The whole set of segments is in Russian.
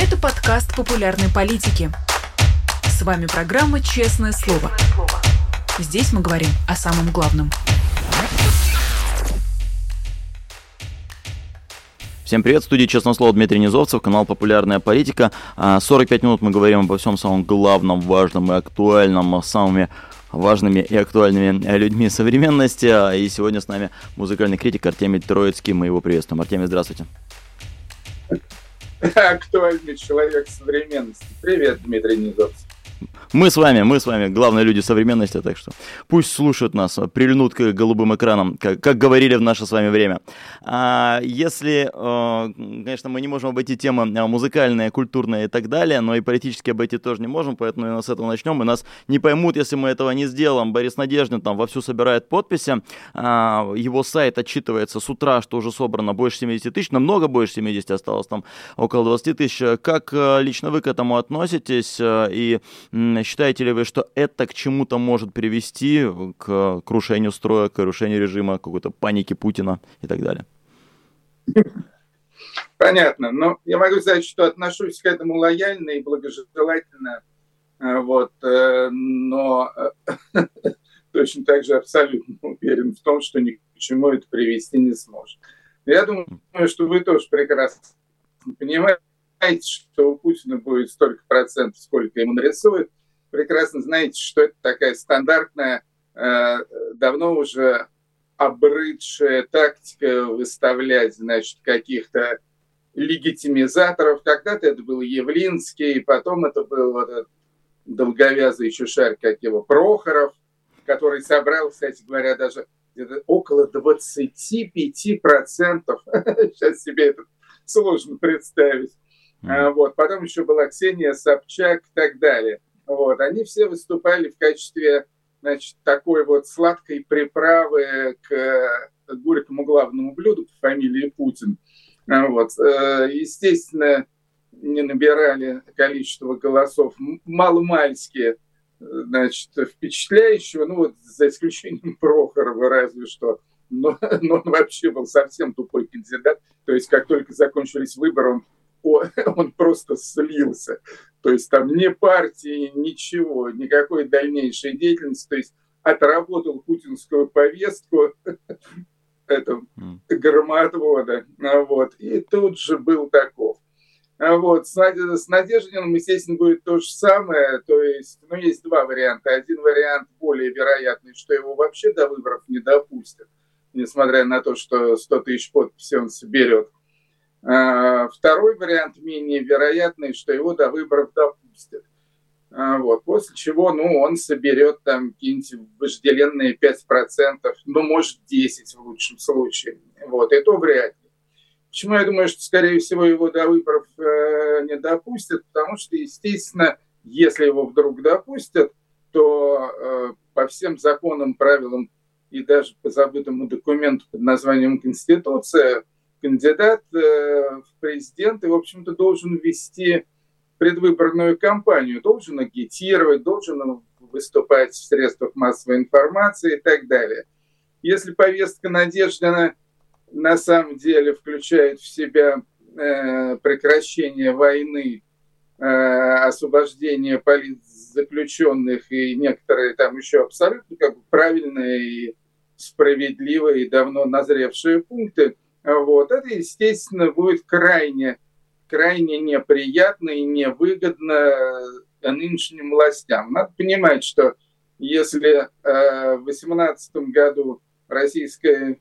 Это подкаст популярной политики. С вами программа «Честное слово». Здесь мы говорим о самом главном. Всем привет, в студии «Честное слово» Дмитрий Низовцев, канал «Популярная политика». 45 а, минут мы говорим обо всем самом главном, важном и актуальном, самыми важными и актуальными людьми современности. И сегодня с нами музыкальный критик Артемий Троицкий. Мы его приветствуем. Артемий, здравствуйте. Актуальный человек современности. Привет, Дмитрий Низовцев. Мы с вами, мы с вами главные люди современности, так что пусть слушают нас, прильнут к голубым экранам, как, как говорили в наше с вами время. А если, э, конечно, мы не можем обойти темы э, музыкальные, культурные и так далее, но и политически обойти тоже не можем, поэтому с этого начнем, и нас не поймут, если мы этого не сделаем. Борис Надеждин там вовсю собирает подписи, а, его сайт отчитывается с утра, что уже собрано больше 70 тысяч, намного больше 70 осталось, там около 20 тысяч. Как лично вы к этому относитесь и Считаете ли вы, что это к чему-то может привести, к крушению строя, к крушению режима, к какой-то панике Путина и так далее? Понятно. Но я могу сказать, что отношусь к этому лояльно и благожелательно. Э, вот. Э, но э, точно так же абсолютно уверен в том, что ни к чему это привести не сможет. Я думаю, что вы тоже прекрасно понимаете, что у Путина будет столько процентов, сколько ему нарисуют прекрасно знаете, что это такая стандартная, э, давно уже обрыдшая тактика выставлять, значит, каких-то легитимизаторов. Когда-то это был Явлинский, потом это был вот этот долговязый шар, как его, Прохоров, который собрал, кстати говоря, даже около 25%. Сейчас себе это сложно представить. Mm-hmm. Вот. Потом еще была Ксения Собчак и так далее. Вот, они все выступали в качестве значит, такой вот сладкой приправы к горькому главному блюду по фамилии Путин. Вот. Э, естественно, не набирали количество голосов маломальски значит, впечатляющего, ну вот за исключением Прохорова разве что, но, но он вообще был совсем тупой кандидат, то есть как только закончились выборы, он он просто слился. То есть там ни партии, ничего, никакой дальнейшей деятельности. То есть отработал путинскую повестку, это громоотвода, вот, и тут же был таков. Вот, с, с Надеждиным, естественно, будет то же самое, то есть, ну, есть два варианта. Один вариант более вероятный, что его вообще до выборов не допустят, несмотря на то, что 100 тысяч подписей он соберет. А, второй вариант менее вероятный, что его до выборов допустят. А, вот. После чего ну, он соберет там какие-нибудь вожделенные 5%, ну, может, 10% в лучшем случае. Вот. И то вряд ли. Почему я думаю, что, скорее всего, его до выборов э, не допустят? Потому что, естественно, если его вдруг допустят, то э, по всем законам, правилам и даже по забытому документу под названием Конституция – кандидат э, в президенты, в общем-то, должен вести предвыборную кампанию, должен агитировать, должен выступать в средствах массовой информации и так далее. Если повестка Надеждина на самом деле включает в себя э, прекращение войны, э, освобождение политзаключенных и некоторые там еще абсолютно как бы правильные и справедливые и давно назревшие пункты – вот. Это, естественно, будет крайне, крайне неприятно и невыгодно нынешним властям. Надо понимать, что если э, в 2018 году Российская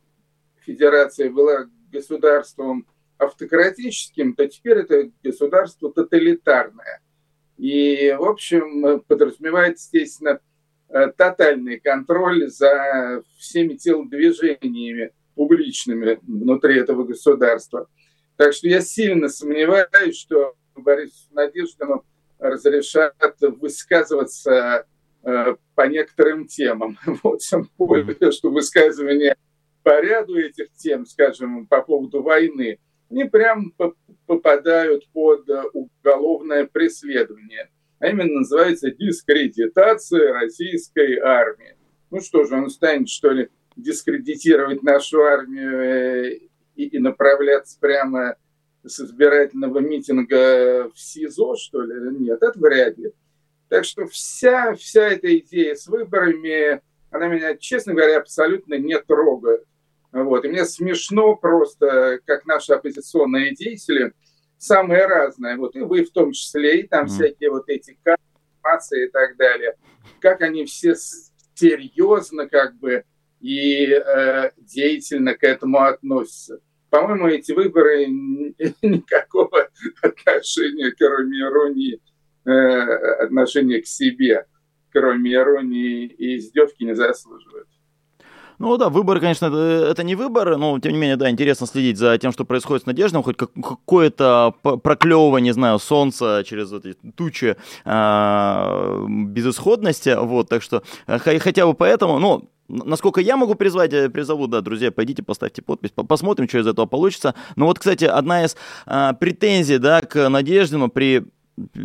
Федерация была государством автократическим, то теперь это государство тоталитарное. И, в общем, подразумевает, естественно, э, тотальный контроль за всеми телодвижениями публичными внутри этого государства. Так что я сильно сомневаюсь, что Борису Надеждину разрешат высказываться э, по некоторым темам. Вот тем более, что высказывания по ряду этих тем, скажем, по поводу войны, они прям попадают под уголовное преследование. А именно называется дискредитация российской армии. Ну что же, он станет, что ли, дискредитировать нашу армию э, и, и направляться прямо с избирательного митинга в СИЗО, что ли? Нет, это вряд ли. Так что вся, вся эта идея с выборами, она меня, честно говоря, абсолютно не трогает. Вот. И мне смешно просто, как наши оппозиционные деятели, самые разные, вот и вы в том числе, и там mm. всякие вот эти информации и так далее, как они все серьезно как бы и э, деятельно к этому относятся. По-моему, эти выборы никакого отношения, кроме иронии, э, отношения к себе, кроме иронии и издевки, не заслуживают. Ну да, выбор, конечно, это, не выбор, но тем не менее, да, интересно следить за тем, что происходит с Надеждой, хоть как, какое-то проклевывание, не знаю, солнца через эти тучи э, безысходности, вот, так что э, хотя бы поэтому, ну, Насколько я могу призвать, э, призову, да, друзья, пойдите, поставьте подпись, посмотрим, что из этого получится. Но вот, кстати, одна из а, претензий, да, к Надеждину при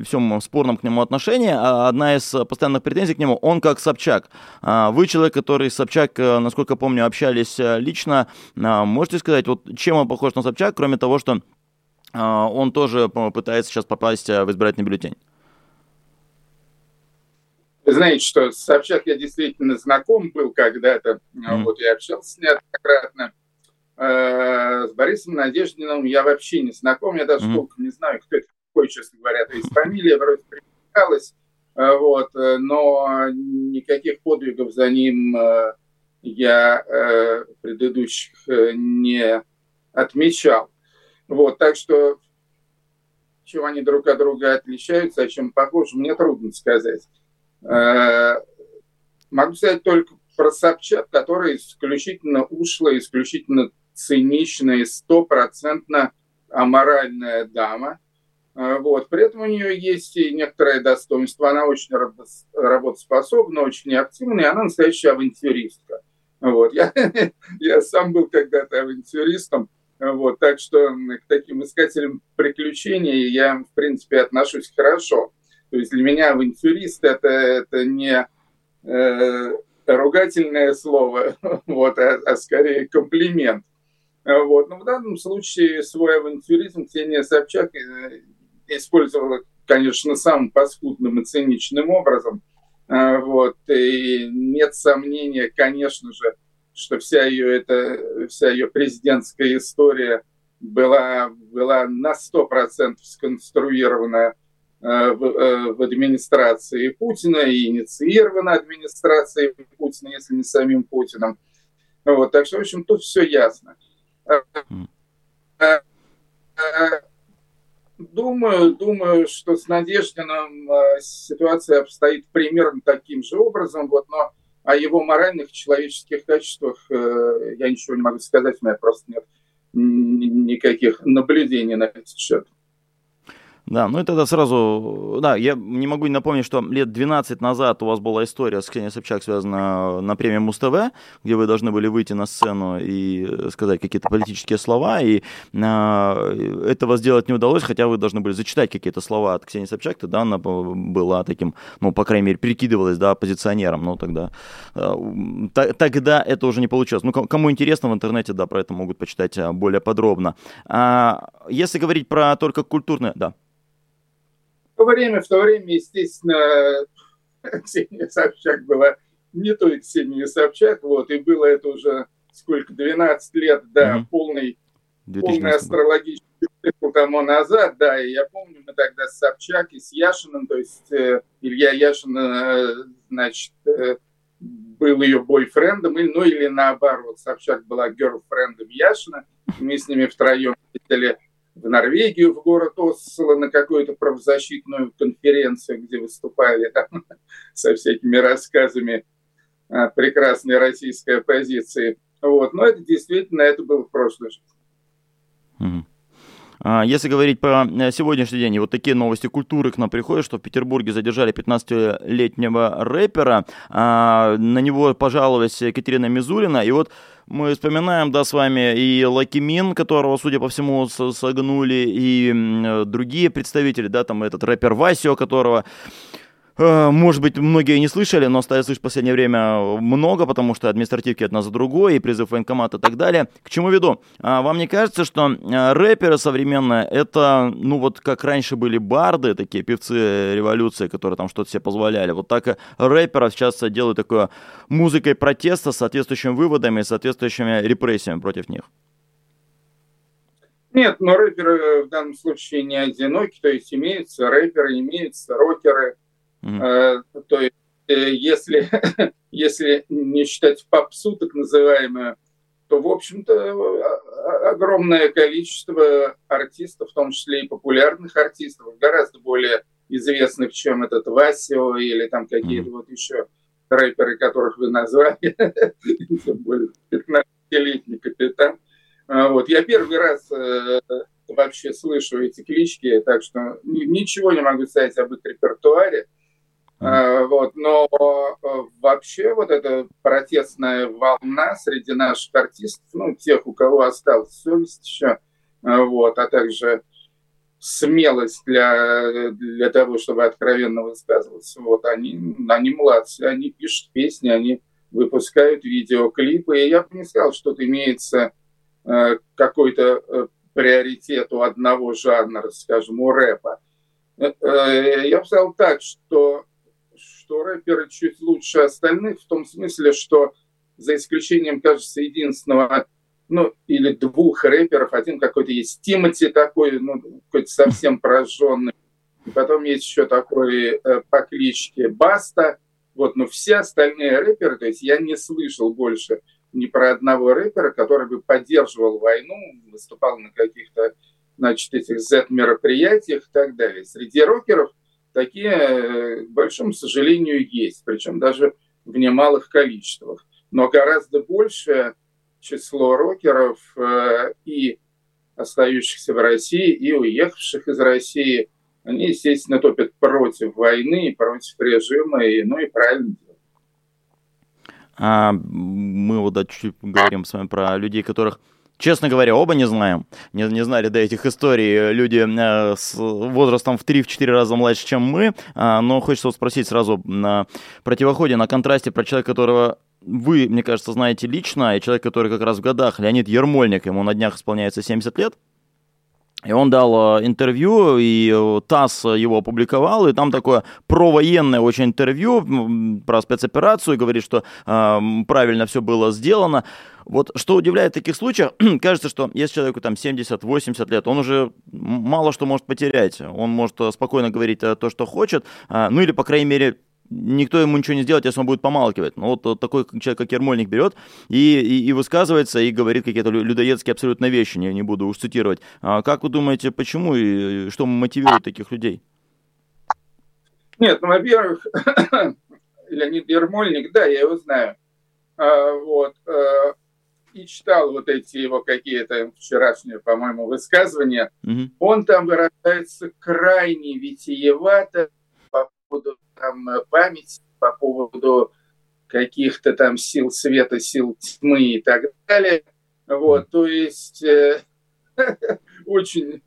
всем спорном к нему отношении, а одна из постоянных претензий к нему, он как Собчак. А, вы человек, который с Собчак, э, насколько помню, общались лично. Можете сказать, вот чем он похож на Собчак, кроме того, что он тоже пытается сейчас попасть в избирательный бюллетень? Знаете, что с Собчак я действительно знаком был когда-то, mm. вот я общался неоднократно. Э, с Борисом Надеждиным я вообще не знаком, я даже mm. толком не знаю, кто это такой, честно говоря, то есть фамилия вроде привлекалась, э, вот, э, но никаких подвигов за ним я предыдущих не отмечал. Вот, так что чем они друг от друга отличаются, о чем похожи, мне трудно сказать. Э, могу сказать только про Собчак, которая исключительно ушлая, исключительно циничная, стопроцентно аморальная дама. Э, вот. При этом у нее есть и некоторое достоинство. Она очень работоспособна, очень активная, и она настоящая авантюристка. Вот. Я, я сам был когда-то авантюристом, вот, так что к таким искателям приключений я, в принципе, отношусь хорошо. То есть для меня авантюрист это, это не э, ругательное слово, вот, а, а скорее комплимент. Вот. Но в данном случае свой авантюризм Ксения Собчак э, использовала, конечно, самым паскудным и циничным образом. А, вот. И нет сомнения, конечно же, что вся ее, это, вся ее президентская история была, была на 100% сконструирована Э, в, э, в администрации Путина и инициирована администрацией Путина, если не самим Путиным. Вот, так что, в общем, тут все ясно. Э, думаю, думаю, что с Надеждиным ситуация обстоит примерно таким же образом, вот, но о его моральных человеческих качествах я ничего не могу сказать, у меня просто нет никаких наблюдений на этот счет. Да, ну и тогда сразу, да, я не могу не напомнить, что лет 12 назад у вас была история с Ксенией Собчак, связанная на премии Муз-ТВ, где вы должны были выйти на сцену и сказать какие-то политические слова, и э, этого сделать не удалось, хотя вы должны были зачитать какие-то слова от Ксении Собчак, тогда она была таким, ну, по крайней мере, перекидывалась, да, оппозиционером, ну, тогда, э, тогда это уже не получилось. Ну, кому интересно в интернете, да, про это могут почитать а, более подробно. А если говорить про только культурное, да время, в то время, естественно, Ксения Собчак была не той Ксения Собчак, вот, и было это уже сколько, 12 лет, да, mm-hmm. полный, полный астрологический цикл тому назад, да, и я помню, мы тогда с Собчак и с Яшиным, то есть э, Илья Яшин, э, значит, э, был ее бойфрендом, или, ну или наоборот, Собчак была герлфрендом Яшина, мы с ними втроем ездили в Норвегию, в город Осло на какую-то правозащитную конференцию, где выступали там, со всякими рассказами о прекрасной российской оппозиции. Вот. Но это действительно, это было в прошлой жизни. А, если говорить про э, сегодняшний день, вот такие новости культуры к нам приходят, что в Петербурге задержали 15-летнего рэпера, а, на него пожаловалась Екатерина Мизулина, и вот мы вспоминаем, да, с вами и Loqiemean, которого, судя по всему, согнули, и другие представители, да, там этот рэпер VACÍO, которого Э, может быть, многие не слышали, но стали слышать в последнее время много, потому что административки одна за другой, и призыв военкомата и так далее. К чему веду? А вам не кажется, что э, рэперы современные, это, ну вот как раньше были барды, такие певцы революции, которые там что-то себе позволяли, вот так и рэперов сейчас делают такое музыкой протеста с соответствующими выводами и соответствующими репрессиями против них? Нет, но рэперы в данном случае не одиноки, то есть имеются рэперы, имеются рокеры, Mm-hmm. То есть, э, если, если не считать попсу, так называемую, то, в общем-то, огромное количество артистов, в том числе и популярных артистов, гораздо более известных, чем этот Васио или там какие-то mm-hmm. вот еще рэперы, которых вы назвали, тем более 15-летний капитан. А, вот. Я первый раз э, вообще слышу эти клички, так что ничего не могу сказать об их репертуаре. Mm-hmm. Вот, но э, вообще вот эта протестная волна среди наших артистов, ну, тех, у кого осталась совесть еще, э, вот, а также смелость для, для того, чтобы откровенно высказываться, вот, они, они молодцы, они пишут песни, они выпускают видеоклипы, и я бы не сказал, что тут имеется э, какой-то э, приоритет у одного жанра, скажем, у рэпа. Я бы сказал так, что что рэперы чуть лучше остальных, в том смысле, что за исключением, кажется, единственного, ну, или двух рэперов, один какой-то есть Тимати такой, ну, какой-то совсем прожженный, и потом есть еще такой э, по кличке Баста, вот, но все остальные рэперы, то есть я не слышал больше ни про одного рэпера, который бы поддерживал войну, выступал на каких-то, значит, этих Z-мероприятиях и так далее. Среди рокеров – такие, э, к большому сожалению, есть, причем даже в немалых количествах. Но гораздо большее число рокеров э, и остающихся в России, и уехавших из России, они, естественно, топят против войны, против режима, и, ну и правильно делают. А, мы вот чуть-чуть говорим с вами про людей, которых Честно говоря, оба не знаем. Не, не знали до этих историй люди э, с возрастом в 3-4 раза младше, чем мы. А, но хочется вот спросить сразу на противоходе, на контрасте про человека, которого вы, мне кажется, знаете лично, и человек, который как раз в годах, Леонид Ермольник, ему на днях исполняется 70 лет. И он дал э, интервью, и э, ТАСС его опубликовал, и там такое провоенное очень интервью про спецоперацию, говорит, что э, правильно все было сделано. Вот что удивляет в таких случаях, кажется, что если человеку там 70-80 лет, он уже мало что может потерять. Он может э, спокойно говорить то, что хочет, ну или, по крайней мере, никто ему ничего не сделает, если он будет помалкивать. Ну, вот, вот такой человек, как Ермольник, берет и, и, и высказывается, и говорит какие-то людоедские абсолютно вещи, не, не буду уж цитировать. А как вы думаете, почему и что мотивирует таких людей? Нет, ну, во-первых, Леонид Ермольник, да, я его знаю. А, вот. А, и читал вот эти его какие-то вчерашние, по-моему, высказывания. Mm-hmm. Он там выражается крайне витиевато по поводу там, памяти, по поводу каких-то там сил света, сил тьмы и так далее. Вот, то есть э, очень,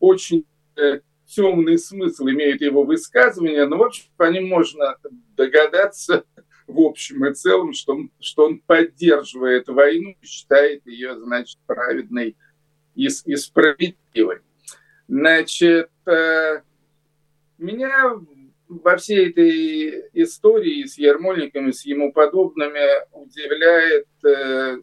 очень э, темный смысл имеют его высказывания, но, в общем, по ним можно догадаться, в общем и целом, что что он поддерживает войну, считает ее, значит, праведной и, и справедливой. Значит, э, меня во всей этой истории с Ермольником с ему подобными удивляет э,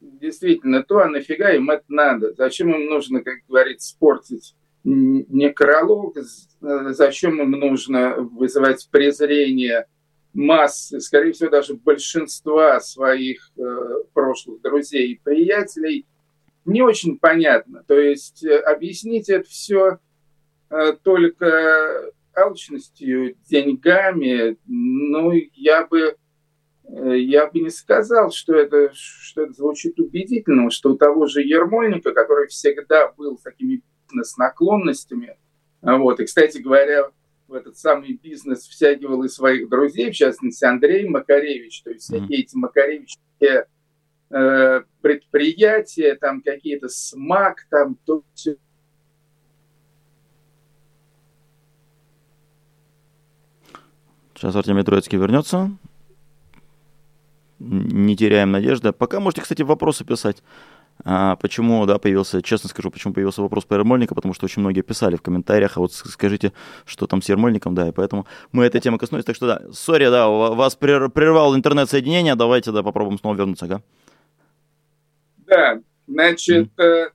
действительно то, а нафига им это надо? Зачем им нужно, как говорится, спортить некролог? Зачем им нужно вызывать презрение массы, скорее всего, даже большинства своих э, прошлых друзей и приятелей, не очень понятно. То есть э, объяснить это все э, только алчностью, деньгами, ну, я бы, э, я бы не сказал, что это, что это звучит убедительно, что у того же Ермольника, который всегда был с такими бизнес-наклонностями, вот, и, кстати говоря, в этот самый бизнес втягивал и своих друзей, в частности, Андрей Макаревич, то есть всякие mm-hmm. эти Макаревичские э, предприятия, там какие-то СМАК, там то все. Сейчас Артемий Троицкий вернется. Не теряем надежды. Пока можете, кстати, вопросы писать. А почему, да, появился, честно скажу, почему появился вопрос по Ермольнику, потому что очень многие писали в комментариях, а вот скажите, что там с Ермольником, да, и поэтому мы этой темы коснулись, так что да, сори, да, вас прервал интернет-соединение, давайте, да, попробуем снова вернуться, ага. Да, значит, mm.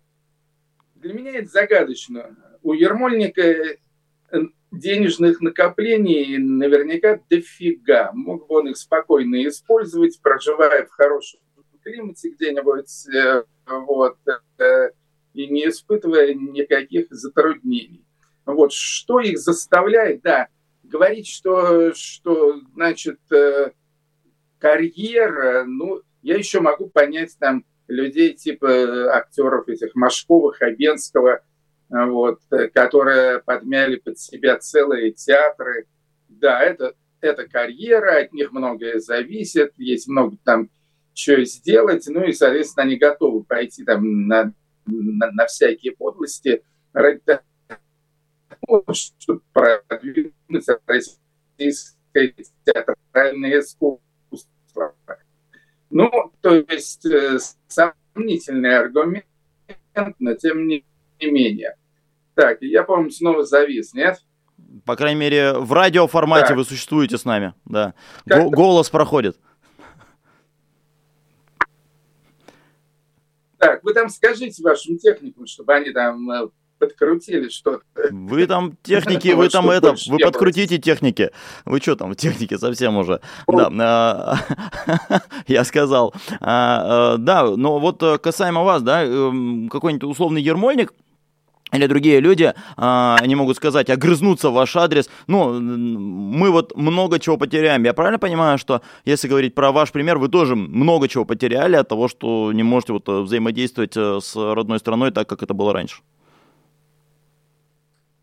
для меня это загадочно. У Ермольника э, денежных накоплений наверняка дофига. Мог бы он их спокойно использовать, проживая в хорошем климате где-нибудь, э, вот, э, и не испытывая никаких затруднений. Вот, что их заставляет, да, говорить, что, что значит, э, карьера, ну, я еще могу понять там людей типа актеров этих Машковых, Хабенского, вот, которые подмяли под себя целые театры. Да, это, это карьера, от них многое зависит, есть много там что сделать, ну и, соответственно, они готовы пойти там на, на, на всякие подлости ради того, чтобы продвинуть российское театральное искусство. Ну, то есть э, сомнительный аргумент, но тем не менее. Так, я, по-моему, снова завис, нет? По крайней мере, в радиоформате да. вы существуете с нами, да. Голос проходит. Так, вы там скажите вашим техникам, чтобы они там э, подкрутили что-то. Вы там техники, вы там это, вы подкрутите техники. Вы что там, техники совсем уже. Да, а, я сказал. А, э, да, но вот э, касаемо вас, да, эм, какой-нибудь условный ермольник, или другие люди, а, они могут сказать, огрызнуться в ваш адрес. Ну, мы вот много чего потеряем. Я правильно понимаю, что если говорить про ваш пример, вы тоже много чего потеряли от того, что не можете вот э, взаимодействовать э, с родной страной так, как это было раньше?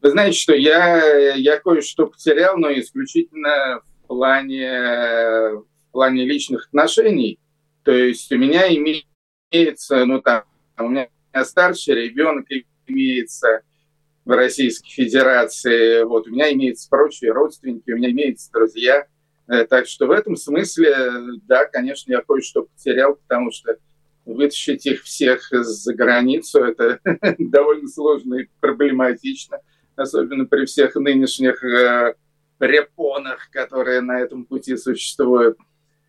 Вы знаете, что я, я кое-что потерял, но исключительно в плане, в плане личных отношений. То есть у меня имеется, ну там, у меня старший ребенок, и имеется в Российской Федерации, вот, у меня имеются прочие родственники, у меня имеются друзья. Э, так что в этом смысле, да, конечно, я кое-что потерял, потому что вытащить их всех за границу, это довольно сложно и проблематично, особенно при всех нынешних э, репонах, которые на этом пути существуют.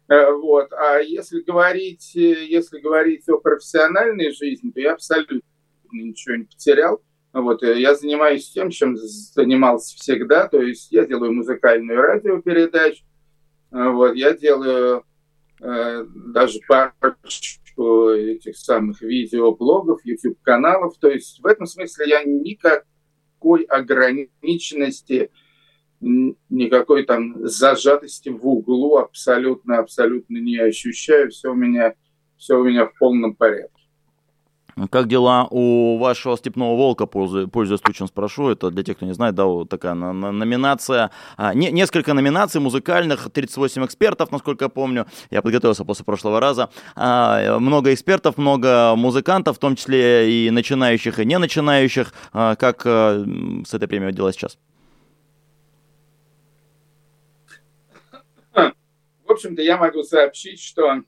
Э, вот. А если говорить, э, если говорить о профессиональной жизни, то я абсолютно ничего не потерял. Вот, э, я занимаюсь тем, чем занимался всегда, то есть я делаю музыкальную радиопередачу, э, вот, я делаю э, даже парочку этих самых видеоблогов, YouTube-каналов, то есть в этом смысле я никакой ограниченности, никакой там зажатости в углу абсолютно-абсолютно не ощущаю, все у меня, все у меня в полном порядке. Как дела у вашего степного волка, пользуясь случаем спрошу, это для тех, кто не знает, да, вот такая номинация, а, не, несколько номинаций музыкальных, 38 экспертов, насколько я помню, я подготовился после прошлого раза, а, много экспертов, много музыкантов, в том числе и начинающих, и не начинающих, а, как а, с этой премией дела сейчас? В общем-то, я могу сообщить, что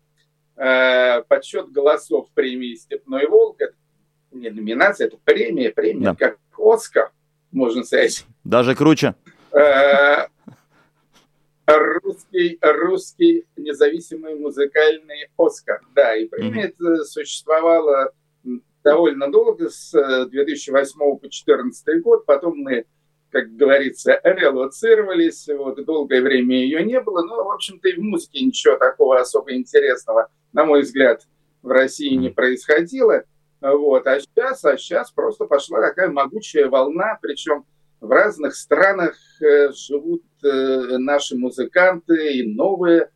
э, подсчет голосов премии «Степной волк». Это не номинация, это премия, премия, да. как «Оскар», можно сказать. Даже круче. Э, русский, русский независимый музыкальный «Оскар». Да, и премия mm-hmm. существовала довольно долго, с 2008 по 2014 год. Потом мы как говорится, релоцировались, вот, долгое время ее не было, но, в общем-то, и в музыке ничего такого особо интересного, на мой взгляд, в России не происходило, вот, а сейчас, а сейчас просто пошла такая могучая волна, причем в разных странах э, живут э, наши музыканты, и новые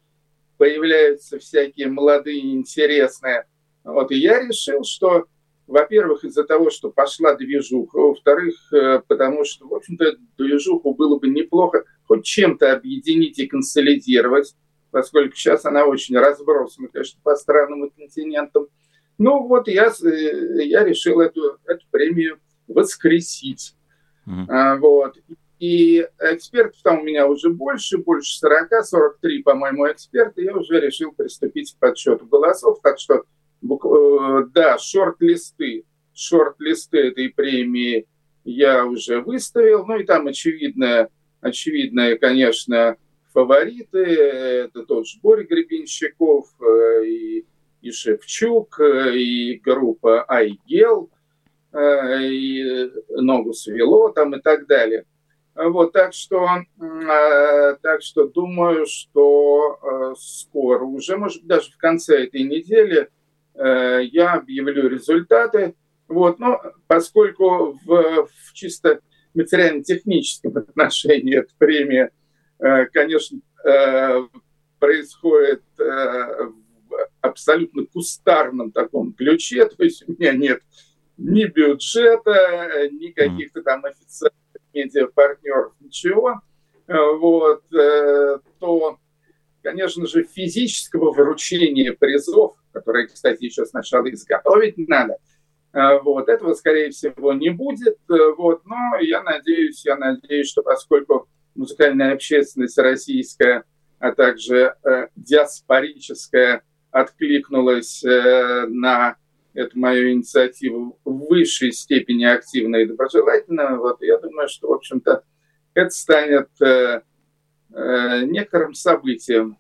появляются всякие молодые, интересные. Вот, и я решил, что во-первых, из-за того, что пошла движуха, во-вторых, э, потому что, в общем-то, движуху было бы неплохо хоть чем-то объединить и консолидировать, поскольку сейчас она очень разбросана, конечно, по странам и континентам. Ну вот я, э, я решил эту, эту премию воскресить. Mm-hmm. А, вот. и экспертов там у меня уже больше, больше 40, 43, по-моему, эксперты. Я уже решил приступить к подсчету голосов. Так что, э, да, шорт-листы, шорт-листы этой премии я уже выставил. Ну и там очевидно, очевидные, конечно, фавориты. Это тот же Боря Гребенщиков э, и, и Шевчук, э, и группа Айгел, и Ногу свело там и так далее. Вот, так что, э, так что думаю, что э, скоро, уже, может даже в конце этой недели, э, я объявлю результаты. Вот, но поскольку в, в чисто материально-техническом отношении эта премия, конечно, происходит в абсолютно кустарном таком ключе, то есть у меня нет ни бюджета, ни каких-то там официальных медиапартнеров, ничего, э, вот, э, то, конечно же, физического вручения призов, которые, кстати, еще сначала изготовить надо, э, вот, этого, скорее всего, не будет, вот, но я надеюсь, я надеюсь, что поскольку музыкальная общественность российская, а также э, диаспорическая откликнулась э, на эту мою инициативу в высшей степени активно и доброжелательно, вот я думаю, что, в общем-то, это станет э, некоторым событием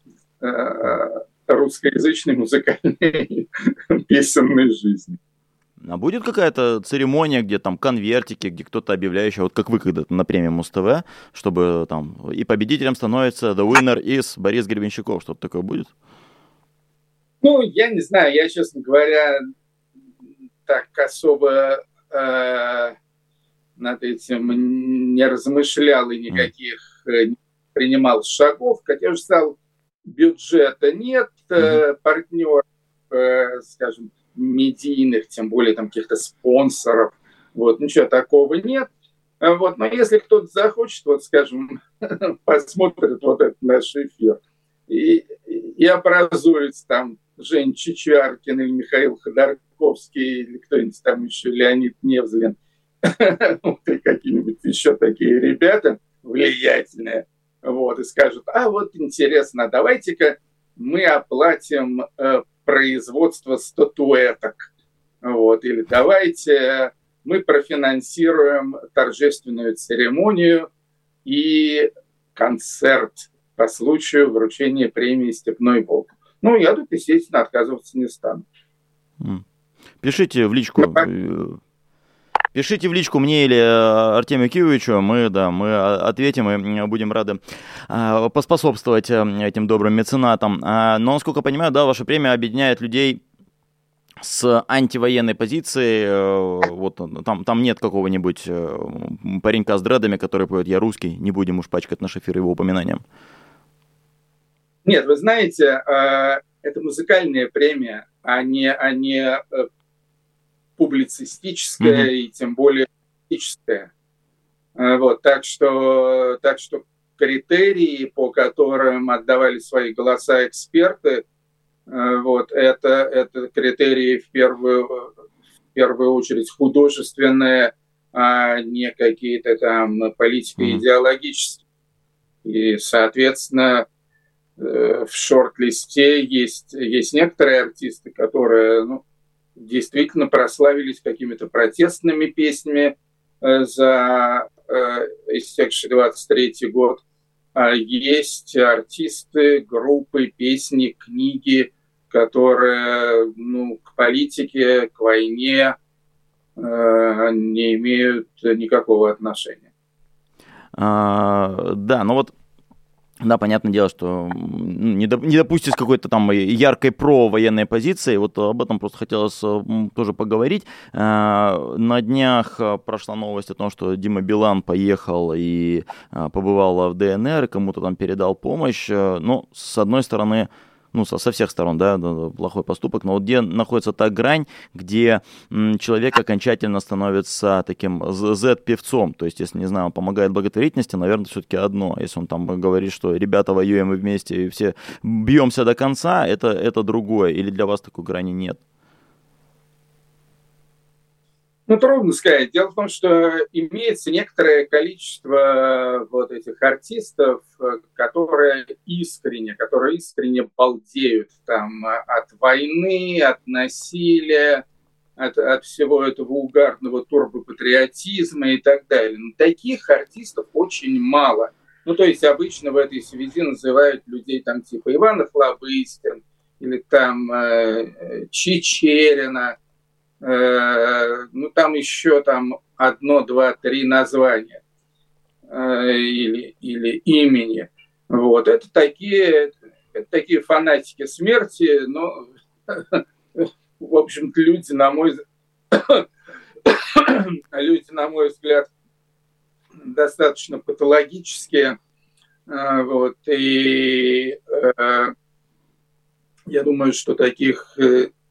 русскоязычной музыкальной песенной жизни. А будет какая-то церемония, где там конвертики, где кто-то объявляющий, вот как вы когда-то на премии Муз-ТВ, чтобы там и победителем становится The Winner is Борис Гребенщиков, что-то такое будет? Ну, я не знаю, я, честно говоря, так особо э, над этим не размышлял и никаких э, не принимал шагов. Как я уже сказал, бюджета нет, э, партнеров, э, скажем, медийных, тем более там каких-то спонсоров, вот, ничего такого нет. Вот, но если кто-то захочет, вот, скажем, посмотрит вот этот наш эфир и, и образуется там Жень Чичаркин или Михаил Ходорковский или кто-нибудь там еще, Леонид Невзлин, какие-нибудь еще такие ребята влиятельные, вот, и скажут, а вот интересно, давайте-ка мы оплатим э, производство статуэток, вот, или давайте мы профинансируем торжественную церемонию и концерт по случаю вручения премии «Степной волк». Ну, я тут, естественно, отказываться не стану. Пишите в личку. Пишите в личку мне или э, Артемию Киевичу, мы, да, мы ответим и будем рады э, поспособствовать э, этим добрым меценатам. А, но, насколько я понимаю, да, ваша премия объединяет людей с антивоенной позиции, вот там, там нет какого-нибудь паренька с дредами, который поет «Я русский», не будем уж пачкать наш эфир его упоминанием. Нет, вы знаете, э, это музыкальная премия, а не, а не публицистическая mm-hmm. и тем более политическая. Э, вот, так что, так что критерии, по которым отдавали свои голоса эксперты, вот, это, это критерии в первую, в первую очередь художественные, а не какие-то там политико-идеологические. И, соответственно, Э, в шорт-листе есть, есть некоторые артисты, которые ну, действительно прославились какими-то протестными песнями э, за э, истекший 23 год. А есть артисты, группы, песни, книги, которые ну, к политике, к войне э, не имеют никакого отношения. А, да, ну вот да, понятное дело, что не, доп, не допустить какой-то там яркой про-военной позиции. Вот об этом просто хотелось тоже поговорить. А, на днях а, прошла новость о том, что Дима Билан поехал и побывал в ДНР, кому-то там передал помощь. Но, с одной стороны, ну, со, со всех сторон, да, плохой поступок, но вот где находится та грань, где м, человек окончательно становится таким Z-певцом, то есть, если, не знаю, он помогает благотворительности, наверное, все-таки одно, если он там говорит, что ребята воюем вместе и все бьемся до конца, это, это другое, или для вас такой грани нет? Ну, трудно сказать. Дело в том, что имеется некоторое количество вот этих артистов, которые искренне, которые искренне балдеют там от войны, от насилия, от, от всего этого угарного турбопатриотизма и так далее. Но таких артистов очень мало. Ну, то есть обычно в этой связи называют людей там типа Ивана Хлобыстин или там э, Чечерина – Э, ну, там еще там одно, два, три названия э, или, или имени. Вот. Это такие, это такие фанатики смерти, но, в общем-то, люди, на мой, люди, на мой взгляд, достаточно патологические. Э, вот. И я думаю, что таких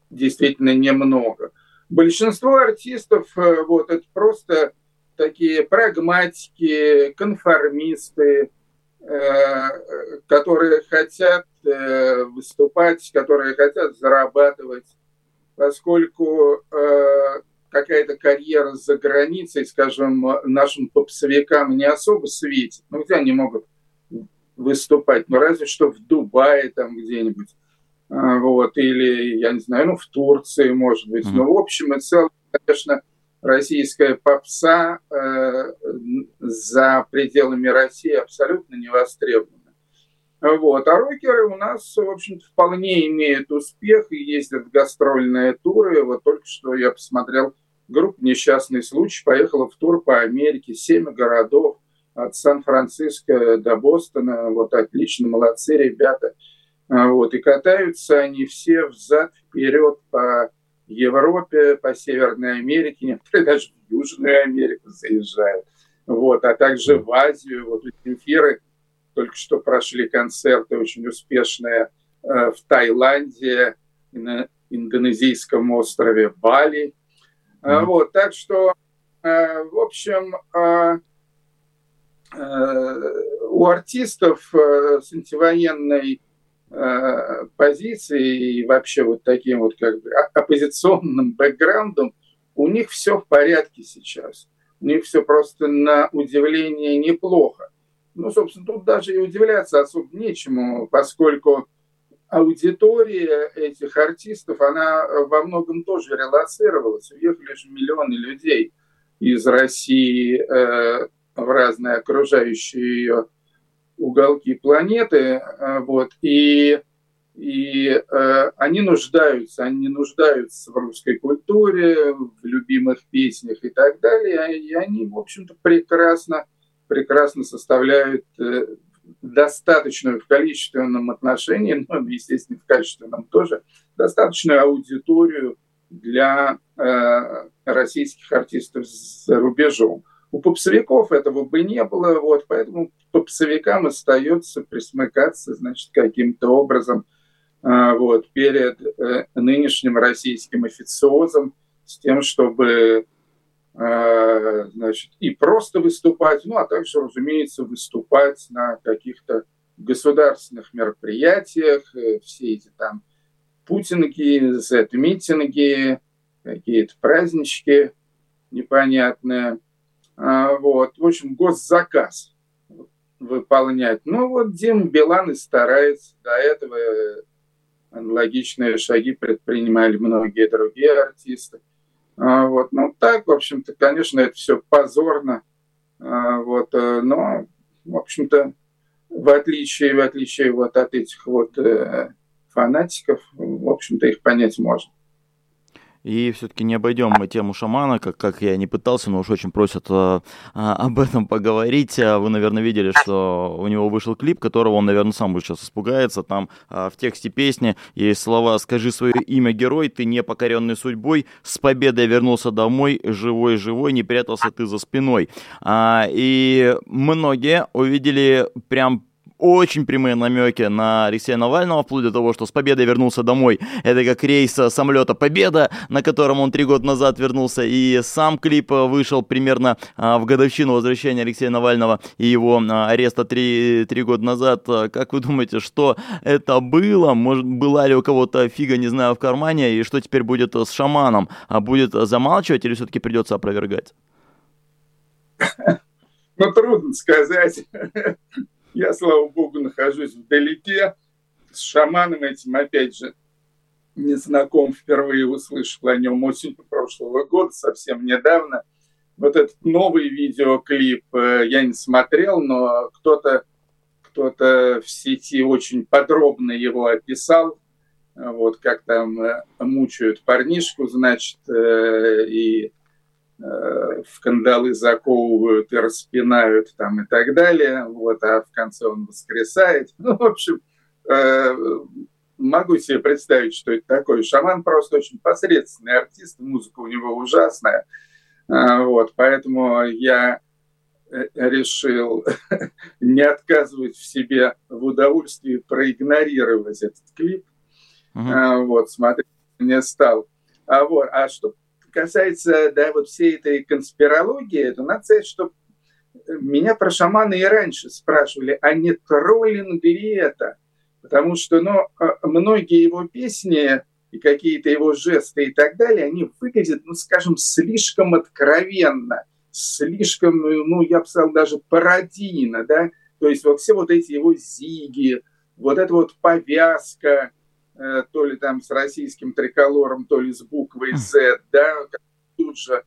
действительно немного. Большинство артистов, э, вот, это просто такие прагматики, конформисты, э, которые хотят э, выступать, которые хотят зарабатывать, поскольку какая-то карьера за границей, скажем, нашим попсовикам не особо светит. Ну, где они могут выступать? Ну, разве что в Дубае там где-нибудь. А, вот, или, я не знаю, ну, в Турции, может быть. Mm-hmm. Но, в общем и целом, конечно, российская попса э, за пределами России абсолютно не востребована. Вот. А рокеры у нас, в общем-то, вполне имеют успех и ездят в гастрольные туры. Вот только что я посмотрел группу «Несчастный случай», поехала в тур по Америке, семь городов, от Сан-Франциско до Бостона. Вот отлично, молодцы ребята. А, вот, и катаются они все взад-вперед по Европе, по Северной Америке, некоторые даже в Южную Америку заезжают. Вот, а также в Азию. Вот у Земфиры только что прошли концерты очень успешные э, в Таиланде, на индонезийском острове Бали. Mm-hmm. Вот, так что, э, в общем, э, у артистов с антивоенной Э, позиции и вообще вот таким вот как бы оппозиционным бэкграундом, у них все в порядке сейчас. У них все просто на удивление неплохо. Ну, собственно, тут даже и удивляться особо нечему, поскольку аудитория этих артистов, она во многом тоже релацировалась. Уехали же миллионы людей из России э, в разные окружающие ее уголки планеты, э, вот, и, и э, они нуждаются, они нуждаются в русской культуре, в любимых песнях и так далее, и они, в общем-то, прекрасно, прекрасно составляют э, достаточную в количественном отношении, ну, естественно, в качественном тоже, достаточную аудиторию для э, российских артистов за рубежом. У попсовиков этого бы не было, вот, поэтому попсовикам остается присмыкаться, значит, каким-то образом а, вот, перед э, нынешним российским официозом с тем, чтобы а, значит, и просто выступать, ну, а также, разумеется, выступать на каких-то государственных мероприятиях, э, все эти там путинги, зет-митинги, какие-то празднички непонятные – вот, в общем, госзаказ выполнять. Ну вот Дим Билан и старается. До этого аналогичные шаги предпринимали многие другие артисты. А, вот, ну так, в общем-то, конечно, это все позорно. А, вот, э, но, в общем-то, в отличие, в отличие вот от этих вот э, фанатиков, в общем-то, их понять можно. И все-таки не обойдем мы тему шамана, как, как я не пытался, но уж очень просят а, а, об этом поговорить. А вы, наверное, видели, что у него вышел клип, которого он, наверное, сам будет сейчас испугается. Там а, в тексте песни есть слова «Скажи свое имя, герой, ты не покоренный судьбой, с победой вернулся домой, живой-живой, не прятался ты за спиной». А, и многие увидели прям очень прямые намеки на Алексея Навального, вплоть до того, что с победой вернулся домой. Это как рейс самолета «Победа», на котором он три года назад вернулся, и сам клип вышел примерно а, в годовщину возвращения Алексея Навального и его а, ареста три, три года назад. Как вы думаете, что это было? Может, была ли у кого-то фига, не знаю, в кармане, и что теперь будет с шаманом? А будет замалчивать или все-таки придется опровергать? Ну, трудно сказать. Я, слава богу, нахожусь вдалеке. С шаманом этим, опять же, не знаком. Впервые услышал о нем осенью прошлого года, совсем недавно. Вот этот новый видеоклип э, я не смотрел, но кто-то кто-то в сети очень подробно его описал, вот как там э, мучают парнишку, значит, э, и в кандалы заковывают и распинают там и так далее, вот, а в конце он воскресает. Ну, в общем, э, могу себе представить, что это такое. Шаман просто очень посредственный артист, музыка у него ужасная, э, вот, поэтому я решил не отказывать в себе в удовольствии проигнорировать этот клип. Uh-huh. Вот, смотреть не стал. А, вот, а что касается да, вот всей этой конспирологии, то надо сказать, что меня про шамана и раньше спрашивали, а не троллинг ли это? Потому что ну, а, многие его песни и какие-то его жесты и так далее, они выглядят, ну, скажем, слишком откровенно, слишком, ну, я бы сказал, даже пародийно, да, то есть вот все вот эти его зиги, вот эта вот повязка, то ли там с российским триколором, то ли с буквой Z, да, тут же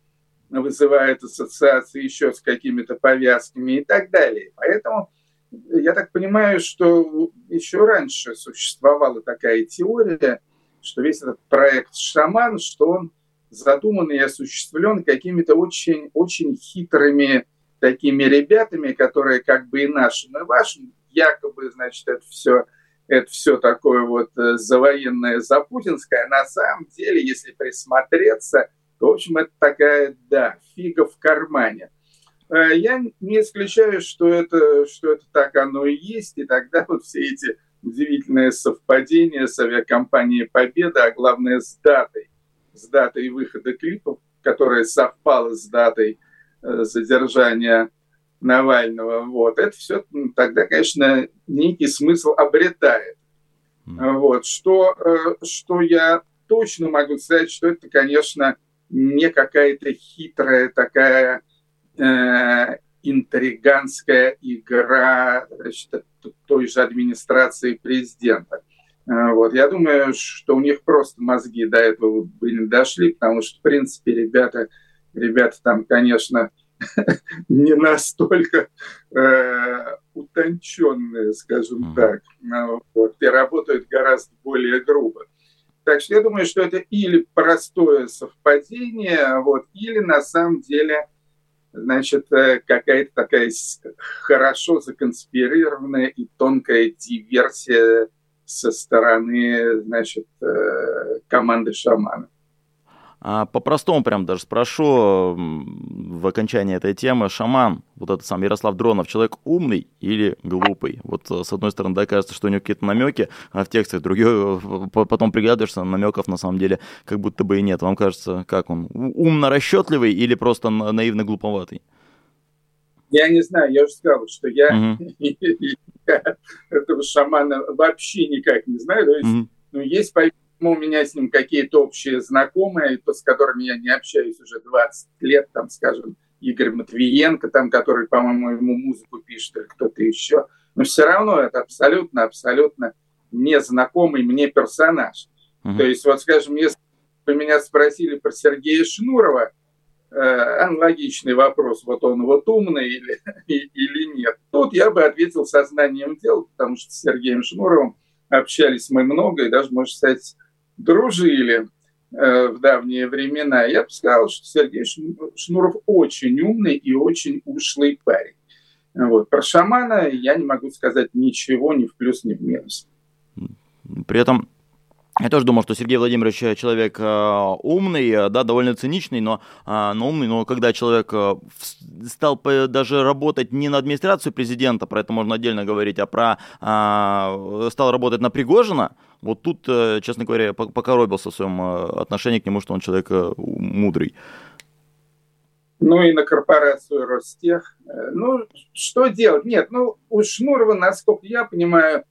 вызывает ассоциации еще с какими-то повязками и так далее. Поэтому я так понимаю, что еще раньше существовала такая теория, что весь этот проект «Шаман», что он задуман и осуществлен какими-то очень, очень хитрыми такими ребятами, которые как бы и нашим, и вашим, якобы, значит, это все это все такое вот э, завоенное, запутинское. На самом деле, если присмотреться, то, в общем, это такая, да, фига в кармане. Э, я не исключаю, что это, что это так оно и есть, и тогда вот все эти удивительные совпадения с авиакомпанией «Победа», а главное с датой, с датой выхода клипов, которая совпала с датой э, задержания Навального. Вот. Это все тогда, конечно, некий смысл обретает. Вот. Что, э, что я точно могу сказать, что это, конечно, не какая-то хитрая такая э, интриганская игра значит, той же администрации президента. Э, вот. Я думаю, что у них просто мозги до этого бы не дошли, потому что, в принципе, ребята, ребята там, конечно, не настолько э, утонченные, скажем так, вот, и работают гораздо более грубо. Так что я думаю, что это или простое совпадение, вот, или на самом деле значит, э, какая-то такая хорошо законспирированная и тонкая диверсия со стороны, значит, э, команды шамана. А по-простому прям даже спрошу в окончании этой темы. Шаман, вот этот сам Ярослав Дронов, человек умный или глупый? Вот э, с одной стороны, да, кажется, что у него какие-то намеки а в текстах, другие, э, потом приглядываешься, намеков на самом деле как будто бы и нет. Вам кажется, как он? Умно расчетливый или просто наивно глуповатый? Я не знаю, я уже сказал, что я этого шамана вообще никак не знаю. То есть, ну, есть у меня с ним какие-то общие знакомые, с которыми я не общаюсь уже 20 лет, там, скажем, Игорь Матвиенко, там, который, по-моему, ему музыку пишет, или кто-то еще. Но все равно это абсолютно, абсолютно незнакомый мне персонаж. Uh-huh. То есть, вот, скажем, если бы меня спросили про Сергея Шнурова, э, аналогичный вопрос, вот он вот умный или, или нет, тут я бы ответил сознанием дела, потому что с Сергеем Шнуровым общались мы много, и даже, можно сказать, дружили э, в давние времена, я бы сказал, что Сергей Шнуров очень умный и очень ушлый парень. Вот. Про шамана я не могу сказать ничего ни в плюс, ни в минус. При этом Я тоже думал, что Сергей Владимирович человек э, умный, э, да, довольно циничный, но, э, но умный. Но когда человек э, стал даже работать не на администрацию президента, про это можно отдельно говорить, а про э, стал работать на Пригожина, вот тут, э, честно говоря, покоробился в своем э, отношении к нему, что он человек э, мудрый. Ну и на корпорацию Ростех. Ну, что делать? Нет, ну, у Шнурова, насколько я понимаю,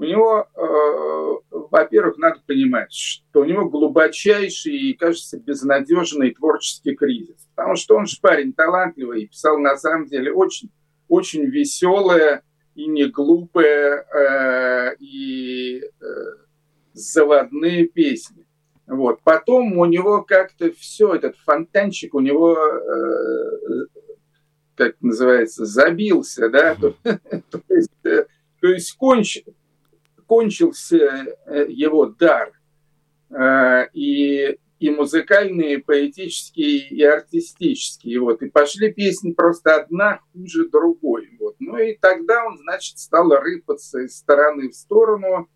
у него, э, во-первых, надо понимать, что у него глубочайший и, кажется, безнадежный творческий кризис. Потому что он же парень талантливый и писал, на самом деле, очень, очень веселое и не глупые э, и э, заводные песни. Вот. Потом у него как-то все, этот фонтанчик у него, э, как называется, забился, да, то, есть, э, то есть конч, кончился э, его дар. Э, и, и музыкальный, и поэтический, и артистический. Вот. И пошли песни просто одна хуже другой. Вот. Ну и тогда он, значит, стал рыпаться из стороны в сторону,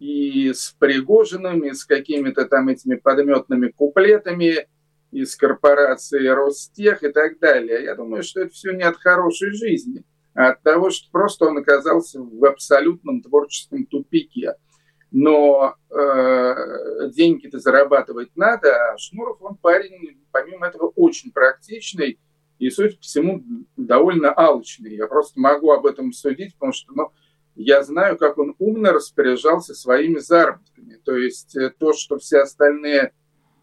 и с Пригожиным, и с какими-то там этими подметными куплетами, из корпорации Ростех и так далее. Я думаю, что это все не от хорошей жизни от того, что просто он оказался в абсолютном творческом тупике. Но э, деньги-то зарабатывать надо, а Шнуров, он парень, помимо этого, очень практичный и, судя по всему, довольно алчный. Я просто могу об этом судить, потому что ну, я знаю, как он умно распоряжался своими заработками. То есть э, то, что все остальные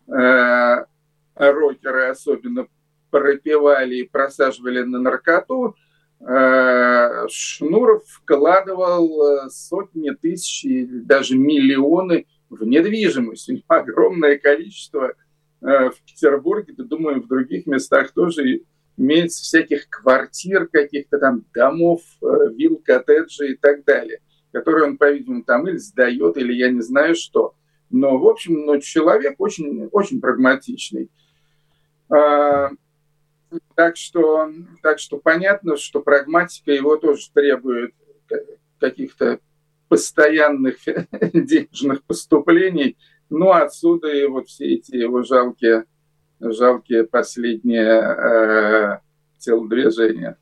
э, рокеры особенно пропивали и просаживали на наркоту – Шнуров вкладывал э, сотни тысяч, даже миллионы в недвижимость. У него огромное количество э, в Петербурге, да, думаю, в других местах тоже имеется всяких квартир, каких-то там домов, вилл, коттеджей и так далее, которые он, по-видимому, там или сдает, или я не знаю что. Но, в общем, ну, человек очень, очень прагматичный. Так что, так что понятно, что прагматика его тоже требует каких-то постоянных денежных поступлений. Ну, отсюда и вот все эти его жалкие, жалкие последние э, телодвижения.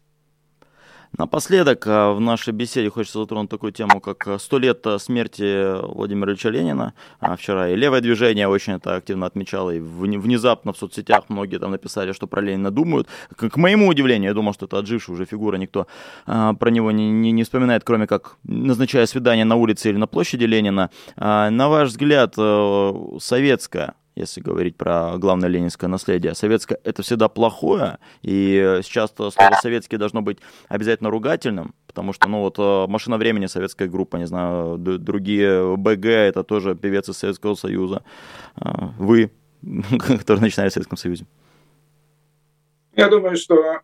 Напоследок а, в нашей беседе хочется затронуть такую тему, как а, сто лет а, смерти Владимира Ильича Ленина. Вчера и левое движение очень это активно отмечало, и внезапно в соцсетях многие там написали, что про Ленина думают. К, моему удивлению, я думал, что это отжившая уже фигура, никто про него не, не, не вспоминает, кроме как назначая свидание на улице или на площади Ленина. На ваш взгляд, советская если говорить про главное ленинское наследие. Советское — это всегда плохое, и сейчас слово «советский» должно быть обязательно ругательным, потому что, ну, вот э, «Машина времени» — советская группа, не знаю, другие БГ — это тоже певец из Советского Союза. А, вы, которые начинали в Советском Союзе. Я думаю, что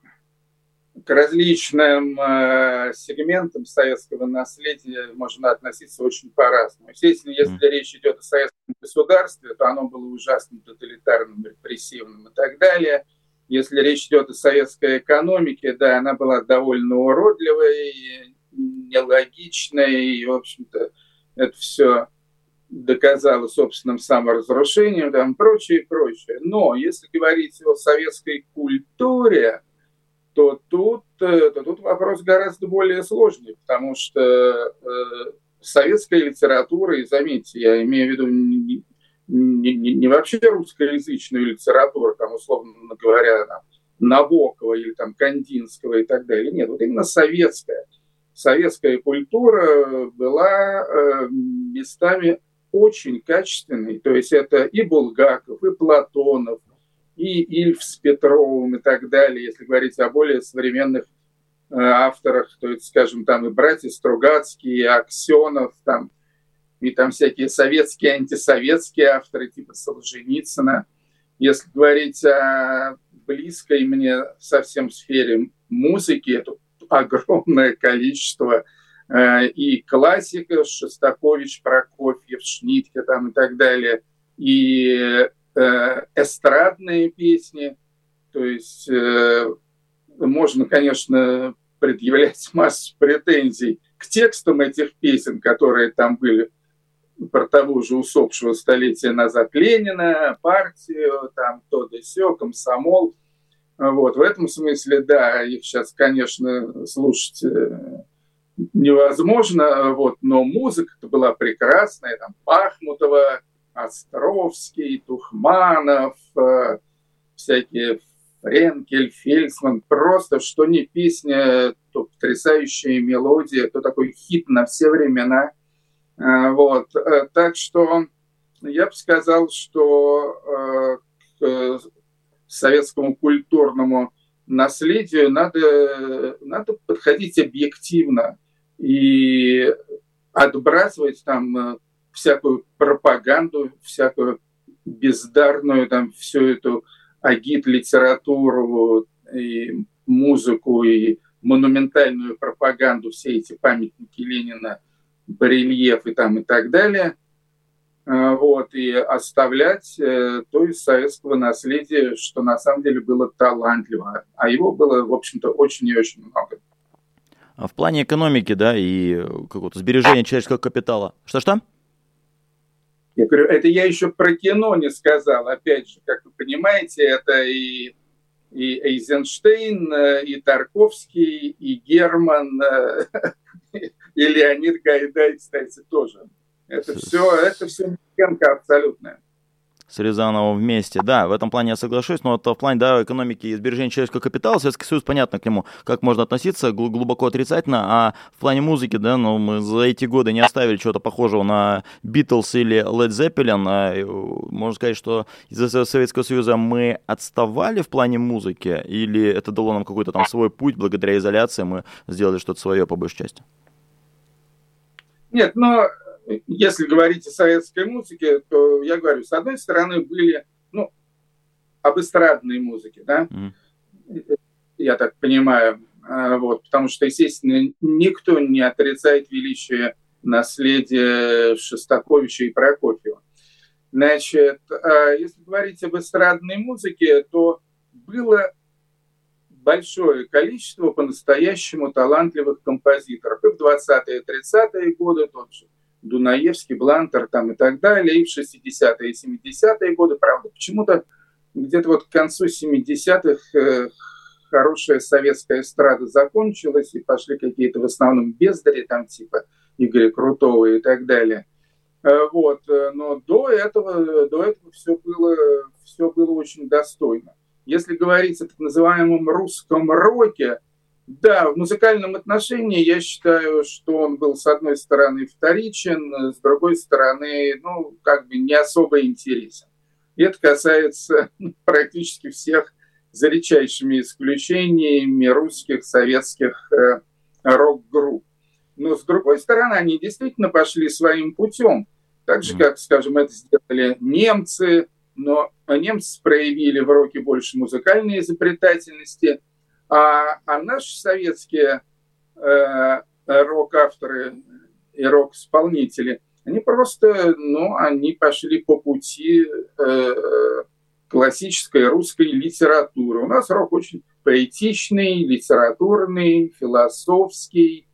к различным э, сегментам советского наследия можно относиться очень по-разному. Естественно, если mm. речь идет о советском государстве, то оно было ужасным, тоталитарным, репрессивным и так далее. Если речь идет о советской экономике, да, она была довольно уродливой, нелогичной, и, в общем-то, это все доказало собственным саморазрушением, там, прочее, прочее. Но если говорить о советской культуре, то тут, э, то тут вопрос гораздо более сложный, потому что э, советская литература, и заметьте, я имею в виду не, не, не, вообще русскоязычную литературу, там, условно говоря, там, Набокова или там Кандинского и так далее. Нет, вот именно советская. Советская культура была э, местами очень качественной. То есть это и Булгаков, и Платонов, и Ильф с Петровым и так далее, если говорить о более современных э, авторах, то есть, скажем, там и братья Стругацкие, и Аксенов, там, и там всякие советские, антисоветские авторы типа Солженицына. Если говорить о близкой мне совсем сфере музыки, это огромное количество э, и классика Шостакович, Прокофьев, Шнитке там и так далее, и эстрадные песни. То есть э, можно, конечно, предъявлять массу претензий к текстам этих песен, которые там были. про того же усопшего столетия назад Ленина, партию, там то да сё, комсомол. Вот, в этом смысле, да, их сейчас, конечно, слушать э, невозможно, вот, но музыка-то была прекрасная, там Пахмутова, Островский, Тухманов, э, всякие Френкель, Фельдсман, просто что не песня, то потрясающая мелодия, то такой хит на все времена. Э, вот. Э, так что я бы сказал, что к советскому культурному наследию надо, надо подходить объективно и отбрасывать там всякую пропаганду, всякую бездарную, там, всю эту агит-литературу и музыку, и монументальную пропаганду, все эти памятники Ленина, барельефы там и так далее, а, вот, и оставлять э, то из советского наследия, что на самом деле было талантливо, а его было, в общем-то, очень и очень много. А в плане экономики, да, и какого-то сбережения человеческого капитала. Что-что? Я говорю, это я еще про кино не сказал. Опять же, как вы понимаете, это и, и Эйзенштейн, э, и Тарковский, и Герман, э, и Леонид Гайдай, кстати, тоже. Это все, это все абсолютная с Рязановым вместе. Да, в этом плане я соглашусь, но вот в плане да, экономики и сбережения человеческого капитала Советский Союз, понятно к нему, как можно относиться, глубоко отрицательно, а в плане музыки, да, ну, мы за эти годы не оставили чего-то похожего на Битлз или Led Zeppelin, а, можно сказать, что из-за Советского Союза мы отставали в плане музыки, или это дало нам какой-то там свой путь, благодаря изоляции мы сделали что-то свое по большей части? Нет, но если говорить о советской музыке, то я говорю, с одной стороны были, ну, об эстрадной музыке, да, mm. я так понимаю, а, вот, потому что, естественно, никто не отрицает величие наследия Шостаковича и Прокофьева. Значит, а, если говорить об эстрадной музыке, то было большое количество по-настоящему талантливых композиторов. И в 20-е 30-е годы тот же Дунаевский, Блантер там и так далее, и в 60-е и 70-е годы. Правда, почему-то где-то вот к концу 70-х э, хорошая советская эстрада закончилась, и пошли какие-то в основном бездари, там типа Игоря Крутого и так далее. Э, вот. Э, но до этого, до этого все, было, все было очень достойно. Если говорить о так называемом русском роке, да, в музыкальном отношении я считаю, что он был, с одной стороны, вторичен, с другой стороны, ну, как бы не особо интересен. И это касается практически всех, за редчайшими исключениями, русских, советских э, рок-групп. Но, с другой стороны, они действительно пошли своим путем. Так же, как, скажем, это сделали немцы, но немцы проявили в роке больше музыкальной изобретательности – а, а наши советские э, рок-авторы и рок-исполнители, они просто, ну, они пошли по пути э, классической русской литературы. У нас рок очень поэтичный, литературный, философский.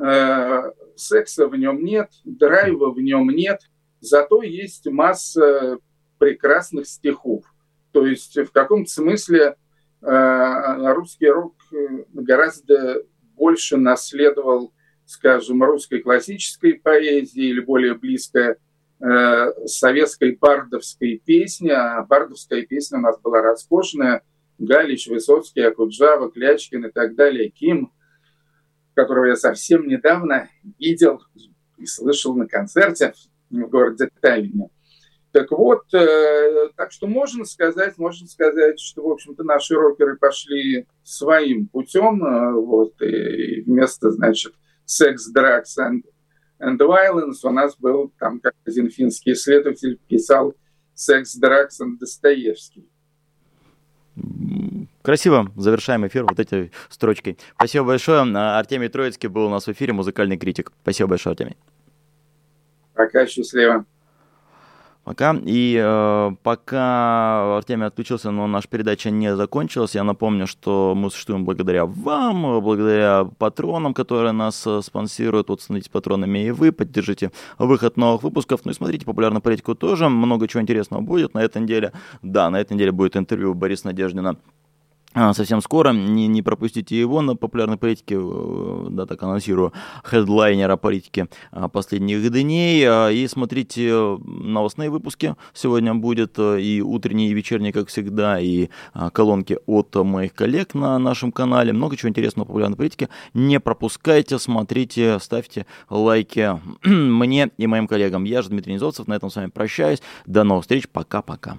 Э, секса в нем нет, драйва в нем нет, зато есть масса прекрасных стихов. То есть в каком-то смысле русский рок э, гораздо больше наследовал, скажем, русской классической поэзии или более близкой э, советской бардовской песни. А бардовская песня у нас была роскошная. Галич, Высоцкий, Акуджава, Клячкин и так далее. Ким, которого я совсем недавно видел и слышал на концерте в городе Таллине. Так вот, э, так что можно сказать, можно сказать, что, в общем-то, наши рокеры пошли своим путем, э, вот, и вместо, значит, секс, drugs and, and violence у нас был, там, как один финский исследователь писал, секс, drugs and Достоевский. Красиво завершаем эфир вот этой строчкой. Спасибо большое. Артемий Троицкий был у нас в эфире, музыкальный критик. Спасибо большое, Артемий. Пока, счастливо. Пока. И э, пока Артемий отключился, но наша передача не закончилась, я напомню, что мы существуем благодаря вам, благодаря патронам, которые нас э, спонсируют. Вот становитесь патронами и вы, поддержите выход новых выпусков. Ну и смотрите популярную политику тоже. Много чего интересного будет на этой неделе. Да, на этой неделе будет интервью Бориса Надеждина совсем скоро, не, не пропустите его на популярной политике, э, да, так анонсирую, хедлайнера политики а, последних дней, а, и смотрите новостные выпуски, сегодня будет э, и утренний, и вечерний, как всегда, и колонки от моих коллег на нашем канале, много чего интересного по популярной политике, не пропускайте, смотрите, ставьте лайки мне и моим коллегам. Я же Дмитрий Низовцев, на этом с вами прощаюсь, до новых встреч, пока-пока.